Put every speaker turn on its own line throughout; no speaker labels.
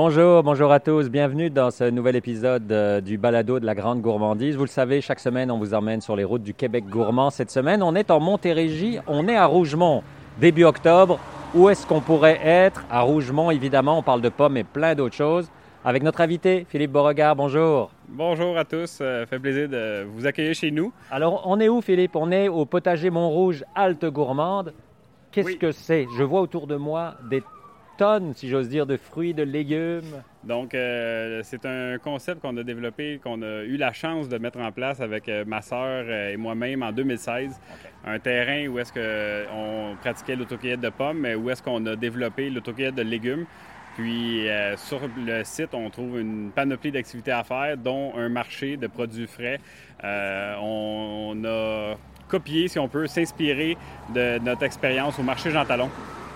Bonjour, bonjour à tous. Bienvenue dans ce nouvel épisode euh, du balado de la grande gourmandise. Vous le savez, chaque semaine, on vous emmène sur les routes du Québec gourmand. Cette semaine, on est en Montérégie, on est à Rougemont, début octobre. Où est-ce qu'on pourrait être? À Rougemont, évidemment, on parle de pommes et plein d'autres choses. Avec notre invité, Philippe Beauregard, bonjour.
Bonjour à tous, euh, fait plaisir de vous accueillir chez nous.
Alors, on est où, Philippe? On est au potager Montrouge, Halte Gourmande. Qu'est-ce
Oui.
que c'est? Je vois autour de moi des tonnes, si j'ose dire, de fruits, de légumes.
Donc, euh, c'est un concept qu'on a développé, qu'on a eu la chance de mettre en place avec euh, ma sœur euh, et moi-même en 2016. Un terrain où est-ce qu'on pratiquait l'autocueillette de pommes, mais où est-ce qu'on a développé l'autocueillette de légumes. Puis, euh, sur le site, on trouve une panoplie d'activités à faire, dont un marché de produits frais. Euh, on, on a copié, si on peut, s'inspirer de notre expérience au marché Jean Talon.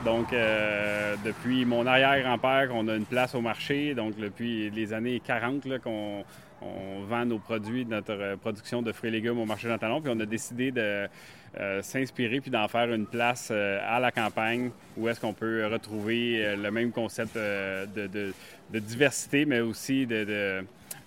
Donc, euh, depuis mon arrière-grand-père, on a une place au marché. Donc, depuis les années 40 là, qu'on on vend nos produits, notre euh, production de fruits et légumes au marché Jean. Puis, on a décidé de euh, s'inspirer puis d'en faire une place à la campagne où est-ce qu'on peut retrouver le même concept de, diversité, mais aussi de-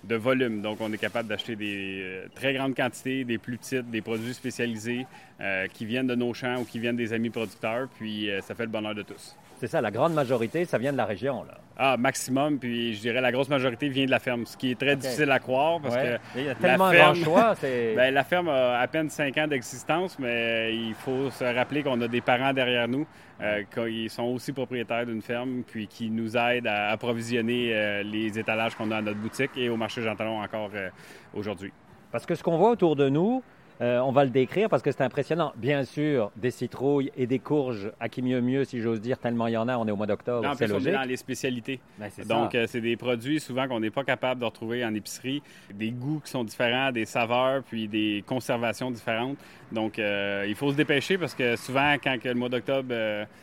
de volume. Donc, on est capable d'acheter des euh, très grandes quantités, des plus petites, des produits spécialisés euh, qui viennent de nos champs ou qui viennent des amis producteurs. Puis, euh, ça fait le bonheur de tous.
C'est ça, la grande majorité, ça vient de la région. Là.
Ah, maximum. Puis, je dirais la grosse majorité vient de la ferme, ce qui est très difficile à croire parce
Ouais.
que
Il y a tellement
ferme-
grand choix.
Ben, la ferme a à peine 5 ans d'existence, mais il faut se rappeler qu'on a des parents derrière nous euh, qui sont aussi propriétaires d'une ferme, puis qui nous aident à approvisionner euh, les étalages qu'on a à notre boutique et au marché Jean Talon encore euh, aujourd'hui.
Parce que ce qu'on voit autour de nous, euh, on va le décrire parce que c'est impressionnant. Bien sûr, des citrouilles et des courges, à qui mieux mieux, si j'ose dire, tellement il y en a, on est au mois d'octobre, c'est logique.
dans les spécialités.
Ben,
Donc, euh, c'est des produits souvent qu'on n'est pas capable de retrouver en épicerie. Des goûts qui sont différents, des saveurs, puis des conservations différentes. Donc, euh, il faut se dépêcher parce que souvent, quand que le mois d'octobre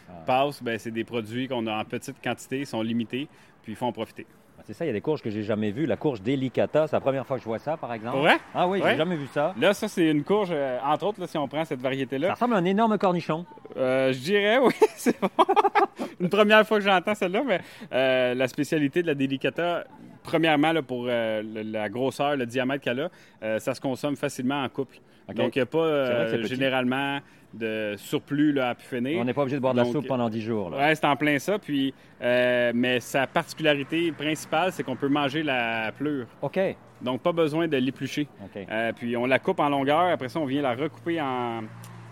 Ah.
passe, ben, c'est des produits qu'on a en petite quantité, sont limités, puis il faut en profiter.
C'est ça, il y a des courges que j'ai jamais vues. La courge delicata, c'est la première fois que je vois ça, par exemple.
Vrai?
Ah oui, j'ai
Ouais.
jamais vu ça.
Là, ça, c'est une courge, euh, entre autres, là, si on prend cette
Ça
variété-là.
ressemble à un énorme cornichon.
Euh, je dirais, oui, c'est bon. Une première fois que j'entends celle-là, mais euh, la spécialité de la délicata, premièrement, là, pour le- la grosseur, le diamètre qu'elle a, ça se consomme facilement en couple. Donc, il n'y a pas euh, généralement de surplus là, à pu finir.
On n'est pas obligé de boire de la
Donc,
soupe pendant 10 jours.
Ouais, c'est en plein ça. Puis, euh, mais sa particularité principale, c'est qu'on peut manger la pleure.
OK.
Donc, pas besoin de l'éplucher.
OK.
Euh, puis on la coupe en longueur. Après ça, on vient la recouper en,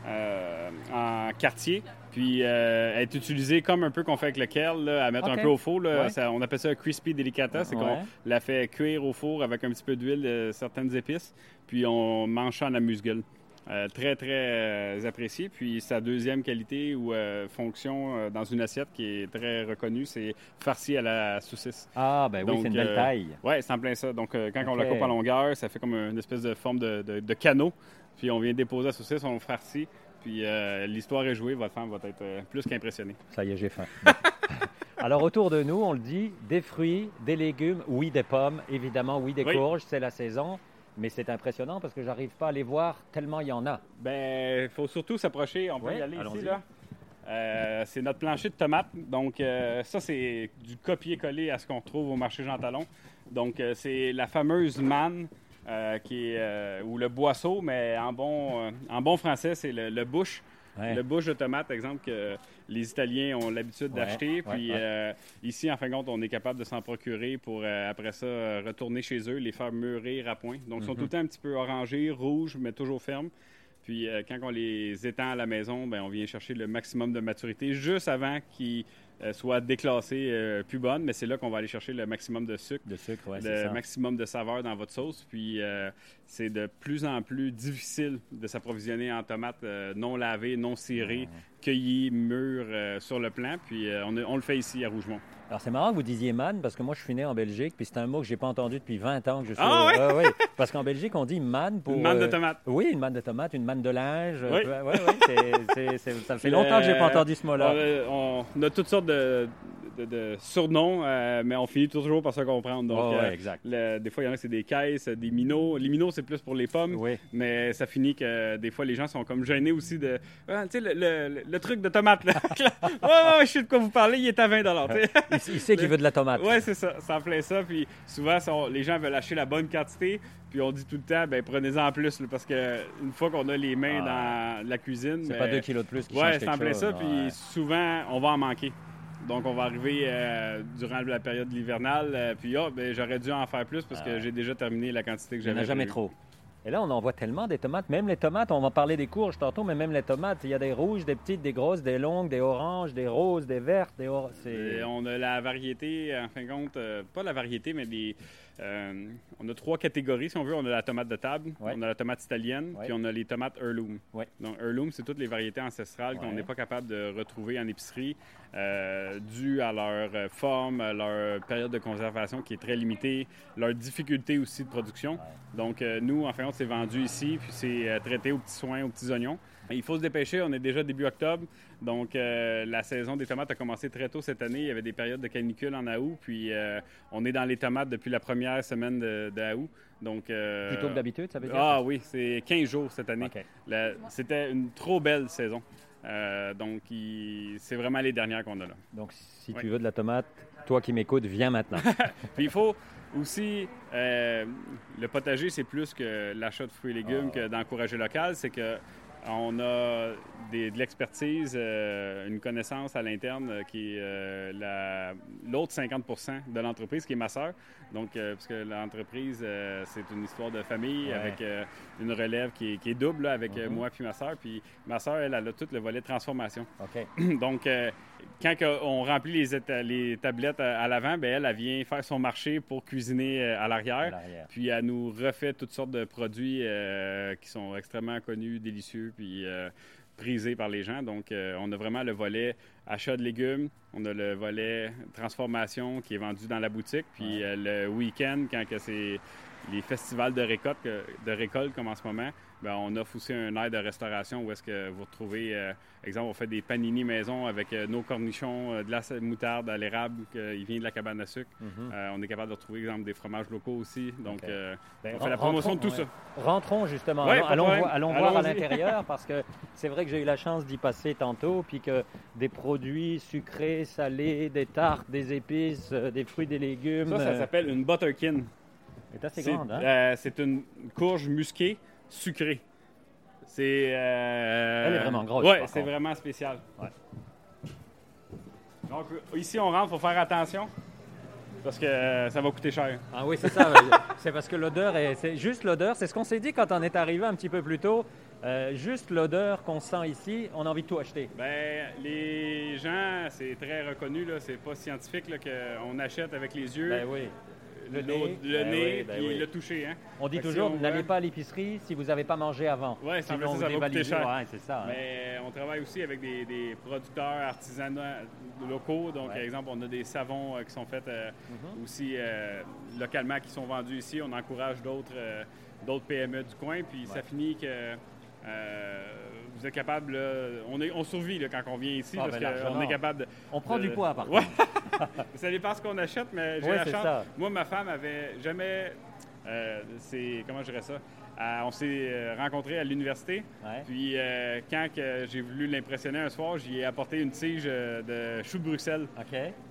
euh, en quartier. Puis euh, elle est utilisée comme un peu qu'on fait avec le kale, là, à mettre un peu au four. là.
Ouais.
Ça- on appelle ça un crispy delicata. C'est
Ouais.
qu'on la fait cuire au four avec un petit peu d'huile, euh, certaines épices. Puis on mange ça en amuse-gueule. Euh, très, très apprécié. Puis sa deuxième qualité ou fonction dans une assiette qui est très reconnue, c'est farci à la saucisse.
Ah, ben oui, c'est une belle taille.
Oui, c'est en plein ça. Donc, quand on la coupe en longueur, ça fait comme une espèce de forme de, de- de canot. Puis, on vient déposer la saucisse, on farcit. Puis, euh, l'histoire est jouée. Votre femme va être euh, plus qu'impressionnée.
Ça y est, j'ai faim. Alors, autour de nous, on le dit, des fruits, des légumes, oui, des pommes, évidemment, oui, des
Oui.
courges, c'est la saison. Mais c'est impressionnant parce que j'arrive pas à les voir tellement il y en a.
Ben, il faut surtout s'approcher. On peut
Oui,
y aller ici, là. Euh, c'est notre plancher de tomates. Donc, euh, ça, c'est du copier-coller à ce qu'on retrouve au marché Jean Talon. Donc, euh, c'est la fameuse manne, euh, qui est, euh, ou le boisseau, mais en bon, euh, en bon français, c'est le, le bush.
Ouais.
Le bush de tomate, exemple, que les Italiens ont l'habitude
Ouais,
d'acheter. Puis
ouais.
euh, ici, en fin de compte, on est capable de s'en procurer pour, euh, après ça, retourner chez eux, les faire mûrir à point. Donc, ils sont
Mhm.
tout le temps un petit peu orangés, rouges, mais toujours fermes. Puis euh, quand on les étend à la maison, ben, on vient chercher le maximum de maturité juste avant qu'ils euh, soient déclassés euh, plus bonnes. Mais c'est là qu'on va aller chercher le maximum de sucre
De sucre, ouais,
le
ça.
maximum de saveur dans votre sauce. Puis euh, c'est de plus en plus difficile de s'approvisionner en tomates non lavées, non cirées, cueillies, mûres euh, sur le plan. Puis euh, on, on le fait ici à Rougemont.
Alors, c'est marrant que vous disiez man parce que moi, je suis né en Belgique, puis c'est un mot que j'ai pas entendu depuis 20 ans que je suis.
Ah ouais?
Ouais, ouais. Parce qu'en Belgique, on dit man pour.
Une manne de
euh,
tomates.
Oui, une manne de tomates, une manne de linge.
Oui.
Ouais, ouais, ça fait longtemps que j'ai pas
Euh,
entendu ce mot-là.
On, on a toutes sortes de, de, surnoms, euh, mais on finit toujours par se comprendre. Donc,
euh, exact.
des fois, il y en a c'est des caisses, des minots. Les minots, c'est plus pour les pommes, mais ça finit que des fois, les gens sont comme gênés aussi de. Ah, tu sais, le, truc de tomate, là. ouais, je sais de quoi vous parlez, il est à 20
il, il sait qu'il veut de la tomate.
Ouais, c'est ça. Ça en plein ça. Puis souvent, les gens veulent acheter la bonne quantité. Puis on dit tout le temps, ben prenez-en en plus, parce que une fois qu'on a les mains dans la cuisine.
C'est pas deux kilos de plus qui
Ouais,
c'est
en plein ça. Puis souvent, on va en manquer. Donc, on va arriver euh, durant la période hivernale, euh, puis ah, ben, j'aurais dû en faire plus parce que j'ai déjà terminé la quantité que j'avais. Il
n'y en a jamais trop. Et là, on en voit tellement des tomates. Même les tomates, on va parler des courges tantôt, mais même les tomates, il y a des rouges, des petites, des grosses, des longues, des oranges, des roses, des vertes. Des
on a la variété, en fin de compte, euh, pas la variété, mais des, euh, on a trois catégories, si on veut. On a la tomate de table, on a la tomate italienne, puis on a les tomates heirloom. Donc, heirloom, c'est toutes les variétés ancestrales qu'on n'est pas capable de retrouver en épicerie, euh, dues à leur euh, forme, leur période de conservation qui est très limitée, leur difficulté aussi de production. Donc, nous, en fin de compte, c'est vendu ici, puis c'est traité aux petits soins, aux petits oignons. Il faut se dépêcher, on est déjà début octobre. Donc, euh, la saison des tomates a commencé très tôt cette année. Il y avait des périodes de canicule en août. Puis, euh, on est dans les tomates depuis la première semaine de, Donc,
euh, Plutôt que d'habitude, ça veut dire?
Ah oui, c'est 15 jours cette année. C'était une trop belle saison. donc, c'est vraiment les dernières qu'on a là.
Donc, si tu veux de la tomate, toi qui m'écoutes, viens maintenant.
puis, il faut aussi, le potager, c'est plus que l'achat de fruits et légumes ah. que d'encourager local. C'est que on a de l'expertise, euh, une connaissance à l'interne euh, qui est euh, l'autre 50% de l'entreprise, qui est ma sœur. Donc, parce que l'entreprise, c'est une histoire de famille avec une relève qui est, double avec mm-hmm. moi puis ma sœur. Puis ma sœur, elle, a tout le volet transformation. Donc, quand on remplit les, les tablettes à, l'avant, ben elle, elle vient faire son marché pour cuisiner à l'arrière. Puis elle nous refait toutes sortes de produits qui sont extrêmement connus, délicieux, puis prisé par les gens. Donc, euh, on a vraiment le volet achat de légumes, on a le volet transformation qui est vendu dans la boutique, puis euh, le week-end, quand c'est les festivals de récolte, de récolte comme en ce moment, ben, on offre aussi un aide de restauration où est-ce que vous retrouvez, euh, exemple, on fait des panini maison avec euh, nos cornichons, euh, de la moutarde à l'érable qui vient de la cabane à sucre. Mhm. on est capable de retrouver, exemple, des fromages locaux aussi. Donc, ben, on fait la promotion de tout ça.
Rentrons justement. allons, allons, voir à l'intérieur parce que c'est vrai que j'ai eu la chance d'y passer tantôt, puis que des produits sucrés, salés, des tartes, des épices, des fruits, des légumes.
Ça, ça s'appelle une butterkin.
C'est assez grande, hein?
c'est une courge musquée sucré. C'est.
Euh, Elle est vraiment grosse.
Oui, c'est vraiment spécial. Donc, ici, on rentre, il faut faire attention. Parce que euh, ça va coûter cher.
Ah oui, c'est ça. c'est parce que l'odeur, c'est juste l'odeur. C'est ce qu'on s'est dit quand on est arrivé un petit peu plus tôt. Euh, juste l'odeur qu'on sent ici, on a envie de tout acheter.
Ben, les gens, c'est très reconnu, là, c'est pas scientifique qu'on achète avec les yeux.
Ben oui le nez,
le ben nez ben le toucher. Hein?
On dit toujours, n'allez pas à l'épicerie si vous n'avez pas mangé avant.
Oui, ça, ça va coûter cher.
Ouais, c'est ça.
Hein. Mais on travaille aussi avec des, producteurs artisanaux locaux. Donc, par exemple, on a des savons euh, qui sont faits euh, mm-hmm. aussi euh, localement, qui sont vendus ici. On encourage d'autres d'autres PME du coin. Puis ça finit que vous êtes capable, on, est, on survit quand on vient ici ah, parce ben qu'on est capable de,
On prend du poids, par
contre. Ça dépend ce qu'on achète, mais j'ai la chance. Moi, ma femme avait jamais. Euh, c'est. Comment je dirais ça? Euh, on s'est euh, rencontrés à l'université. Puis quand j'ai voulu l'impressionner un soir, j'y ai apporté une tige de choux de Bruxelles.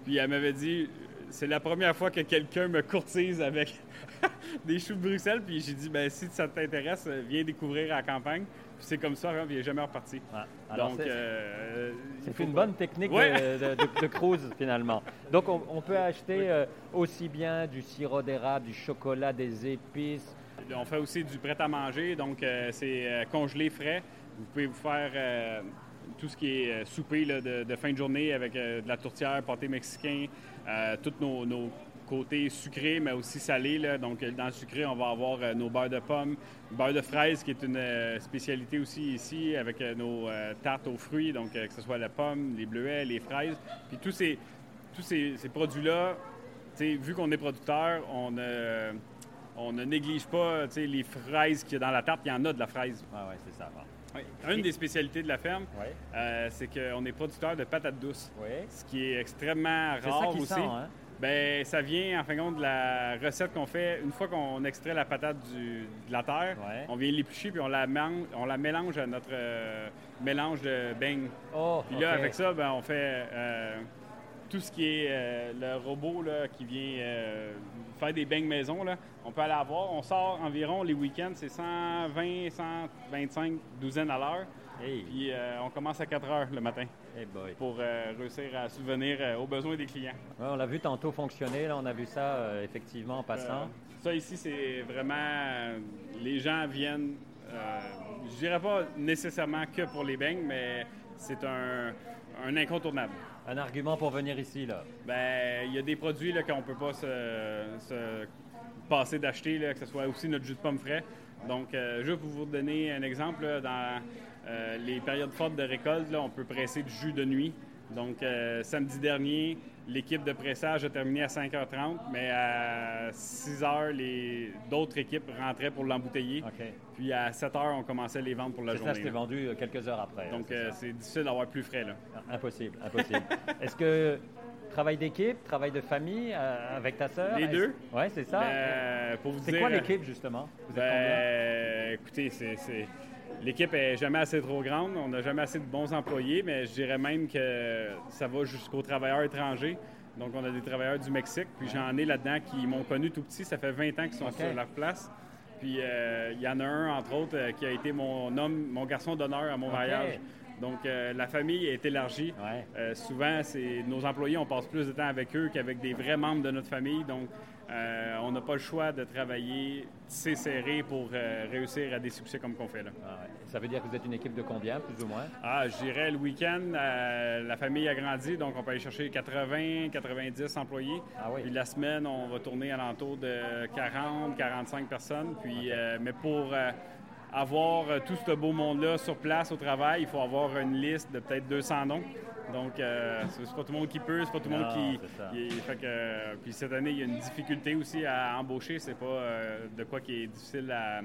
Puis elle m'avait dit c'est la première fois que quelqu'un me courtise avec des choux de Bruxelles. Puis j'ai dit ben si ça t'intéresse, viens découvrir à la campagne c'est comme ça, hein, il n'est jamais reparti. Donc,
c'est euh, une bonne technique de, cruise, finalement. Donc, on, peut acheter euh, aussi bien du sirop d'érable, du chocolat, des épices.
On fait aussi du prêt-à-manger, donc euh, c'est congelé frais. Vous pouvez vous faire tout ce qui est souper de, fin de journée avec de la tourtière, pâté mexicain, toutes nos, nos côté sucré, mais aussi salé. Là. Donc, dans le sucré, on va avoir euh, nos beurres de pommes, beurre de fraise, qui est une euh, spécialité aussi ici, avec euh, nos tartes aux fruits, donc que ce soit la pomme, les bleuets, les fraises. Puis tous ces, tous ces, produits-là, vu qu'on est producteur, on ne, on ne néglige pas les fraises qu'il y a dans la tarte. Il y en a de la fraise.
Ah ouais, c'est ça.
Une des spécialités de la ferme,
Oui.
euh, c'est qu'on est producteur de patates douces,
Oui.
ce qui est extrêmement
ça
rare
qui
aussi.
sent, hein?
Ben, ça vient en fin de compte de la recette qu'on fait une fois qu'on extrait la patate du- de la terre.
Ouais.
On vient l'éplucher puis on la, on la mélange à notre euh, mélange de beignes.
Oh,
Puis là, avec ça, ben, on fait euh, tout ce qui est euh, le robot là, qui vient faire des beignes maison. Là. On peut aller avoir. On sort environ les week-ends, c'est 120, 125 douzaines à l'heure.
Hey,
Puis euh, on commence à 4 heures le matin
hey boy.
pour euh, réussir à subvenir euh, aux besoins des clients.
Ouais, on l'a vu tantôt fonctionner, là, on a vu ça effectivement en passant.
Ça ici, c'est vraiment. les gens viennent. je dirais pas nécessairement que pour les beignes, mais c'est un, un incontournable.
Un argument pour venir ici, là.
Ben, il y a des produits là, qu'on peut pas se, se passer d'acheter, là, que ce soit aussi notre jus de pomme frais. Donc, juste pour vous donner un exemple, là, dans euh, les périodes fortes de récolte, là, on peut presser du jus de nuit. Donc, euh, samedi dernier, l'équipe de pressage a terminé à 5h30, mais à 6h, les... d'autres équipes rentraient pour l'embouteiller. Puis à 7h, on commençait les ventes pour la
C'est ça,
journée.
c'était vendu euh, quelques heures après.
Donc,
c'est
euh, difficile d'avoir plus frais. Là.
Impossible, impossible. Est-ce que travail d'équipe, travail de famille euh, avec ta sœur
Les deux.
Ouais, c'est ça.
Ben, pour vous
c'est quoi l'équipe justement? Vous êtes
Ben, écoutez, c'est- l'équipe est jamais assez trop grande. On n'a jamais assez de bons employés, mais je dirais même que ça va jusqu'aux travailleurs étrangers. Donc, on a des travailleurs du Mexique, puis j'en ai là-dedans qui m'ont connu tout petit. Ça fait 20 ans qu'ils sont sur leur place. Puis, euh, il y en a un, entre autres, euh, qui a été mon homme, mon garçon d'honneur à mon
OK.
mariage. Donc, euh, la famille est élargie.
Ouais.
Euh, souvent, c'est nos employés, on passe plus de temps avec eux qu'avec des vrais membres de notre famille. Donc, euh, on n'a pas le choix de travailler tissé serré pour réussir à des succès comme qu'on fait là.
Ah ouais. Ça veut dire que vous êtes une équipe de combien, plus ou moins?
Ah, je dirais le week-end, la famille a grandi, donc on peut aller chercher 80, 90 employés.
Ah oui.
Puis la semaine, on va tourner alentour de 40, 45 personnes. Puis, mais pour euh, avoir euh, tout ce beau monde-là sur place au travail, il faut avoir une liste de peut-être 200 noms. Donc, euh, c'est pas tout le monde qui peut, c'est pas tout le monde qui. fait que, euh, puis cette année, il y a une difficulté aussi à embaucher. C'est pas euh, de quoi qui est difficile à.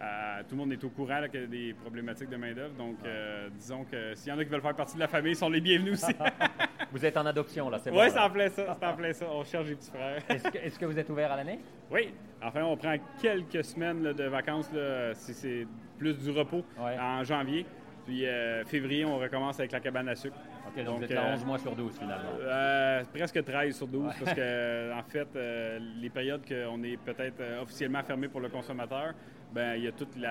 À- tout le monde est au courant là, qu'il y a des problématiques de main-d'œuvre. Donc, euh, disons que s'il y en a qui veulent faire partie de la famille, ils sont les bienvenus aussi.
Vous êtes en adoption là, c'est bon.
oui, c'est en plein ça. C'est en plein ça. On cherche des petits frères.
Est-ce que, est-ce que vous êtes ouvert à l'année?
Oui, enfin, on prend quelques semaines là, de vacances, là, si c'est plus du repos,
Ouais.
en janvier. Puis euh, février, on recommence avec la cabane à sucre.
Ok, donc, vous êtes là
euh,
11 mois sur 12 finalement.
euh, presque 13 sur 12, parce que, euh, en fait, euh, les périodes qu'on est peut-être euh, officiellement fermé pour le consommateur, ben il y a tout le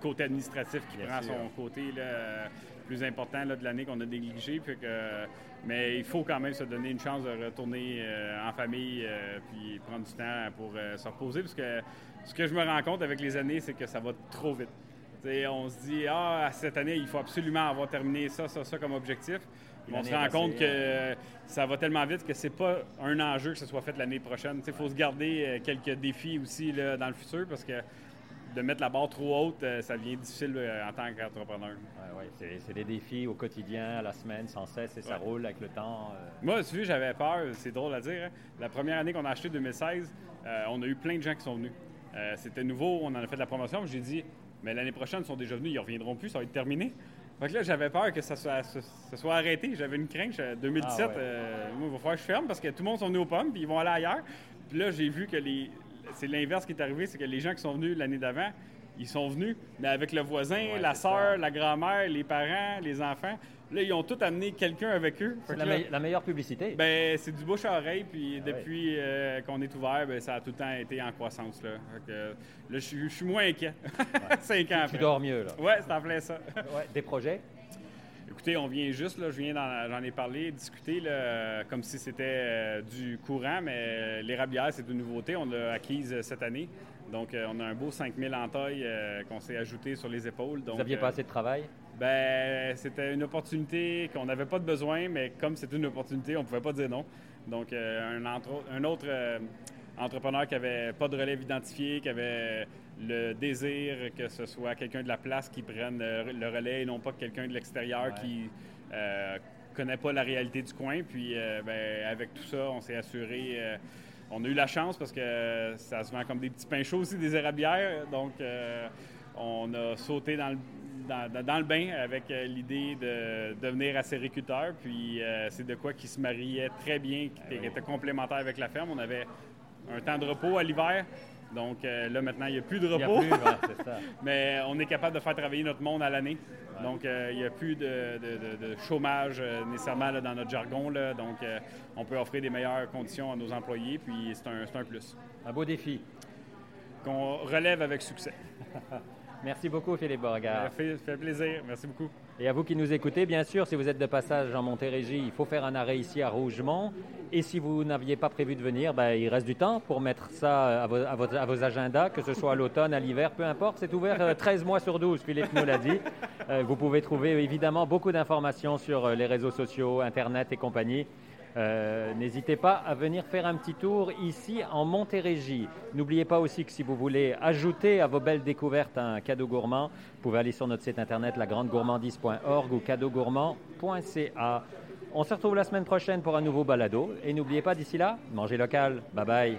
côté administratif qui
Bien
prend
sûr.
son côté là, plus important là, de l'année qu'on a négligé. Puis que, mais il faut quand même se donner une chance de retourner euh, en famille euh, puis prendre du temps pour euh, se reposer. Parce que ce que je me rends compte avec les années, c'est que ça va trop vite. T'sais, on se dit, ah, cette année, il faut absolument avoir terminé ça, ça, ça comme objectif. On se rend compte que ça va tellement vite que c'est pas un enjeu que ce soit fait l'année prochaine. Il faut se garder euh, quelques défis aussi là, dans le futur parce que de mettre la barre trop haute, euh, ça devient difficile euh, en tant qu'entrepreneur.
Ouais, ouais, c'est, des défis au quotidien, à la semaine, sans cesse, et ça
Ouais.
roule avec le temps. euh.
Moi, tu vois, j'avais peur, c'est drôle à dire. hein. La première année qu'on a acheté 2016, euh, on a eu plein de gens qui sont venus. Euh, C'était nouveau, on en a fait de la promotion. J'ai dit, mais l'année prochaine, ils sont déjà venus, ils reviendront plus, ça va être terminé. Fait que là, j'avais peur que ça soit, ça, ça soit arrêté. J'avais une crainte. Je- 2017,
Ah
moi, il va falloir que je ferme parce que tout le monde sont venus aux pommes, puis ils vont aller ailleurs. Puis là, j'ai vu que les. C'est l'inverse qui est arrivé, c'est que les gens qui sont venus l'année d'avant, ils sont venus, mais avec le voisin,
Ouais,
la sœur, la grand-mère, les parents, les enfants. Là, ils ont tous amené quelqu'un avec eux.
C'est la,
là-
me- la meilleure publicité.
ben, c'est du bouche à oreille, puis
Ah
depuis euh, qu'on est ouvert, ben, ça a tout le temps été en croissance. Là, que, là je suis- moins inquiet. Cinq ans
tu
après.
dors mieux là.
Ouais, c'est en plein ça.
Ouais, des projets?
Écoutez, on vient juste, là, je viens j'en ai parlé, discuter là, comme si c'était euh, du courant, mais euh, l'érablière, c'est une nouveauté. On l'a acquise euh, cette année. Donc, on a un beau 5000 en taille qu'on s'est ajouté sur les épaules. Donc,
Vous aviez
euh,
pas assez de travail?
Ben, c'était une opportunité qu'on n'avait pas de besoin, mais comme c'est une opportunité, on ne pouvait pas dire non. Donc, un, entre- un autre entrepreneur qui avait pas de relève identifié, qui avait le désir que ce soit quelqu'un de la place qui prenne euh, le relais et non pas quelqu'un de l'extérieur
Ouais.
qui euh, connaît pas la réalité du coin. Puis, euh, ben, avec tout ça, on s'est assuré. euh, on a eu la chance parce que ça se vend comme des petits pains chauds aussi, des érablières. Donc, on a sauté dans le, dans, le bain avec l'idée de devenir acériculteur. Puis c'est de quoi qui se mariait très bien, qui, était complémentaire avec la ferme. On avait un temps de repos à l'hiver. Donc là, maintenant, il n'y a plus de repos. Mais on est capable de faire travailler notre monde à l'année. Donc, il n'y a plus de, chômage nécessairement dans notre jargon. Donc, on peut offrir des meilleures conditions à nos employés. Puis, c'est un, un plus.
Un beau défi.
Qu'on relève avec succès.
Merci beaucoup, Philippe Beauregard.
Ça fait, fait, plaisir. Merci beaucoup.
Et à vous qui nous écoutez, bien sûr, si vous êtes de passage en Montérégie, il faut faire un arrêt ici à Rougemont. Et si vous n'aviez pas prévu de venir, ben, il reste du temps pour mettre ça à vos, à vos, agendas, que ce soit à l'automne, à l'hiver, peu importe. C'est ouvert 13 euh, mois sur 12, Philippe nous l'a dit. Euh, vous pouvez trouver évidemment beaucoup d'informations sur euh, les réseaux sociaux, Internet et compagnie. Euh, n'hésitez pas à venir faire un petit tour ici en Montérégie. N'oubliez pas aussi que si vous voulez ajouter à vos belles découvertes un cadeau gourmand, vous pouvez aller sur notre site internet lagrandegourmandise.org ou cadeaugourmand.ca. On se retrouve la semaine prochaine pour un nouveau balado et n'oubliez pas d'ici là, mangez local. Bye bye.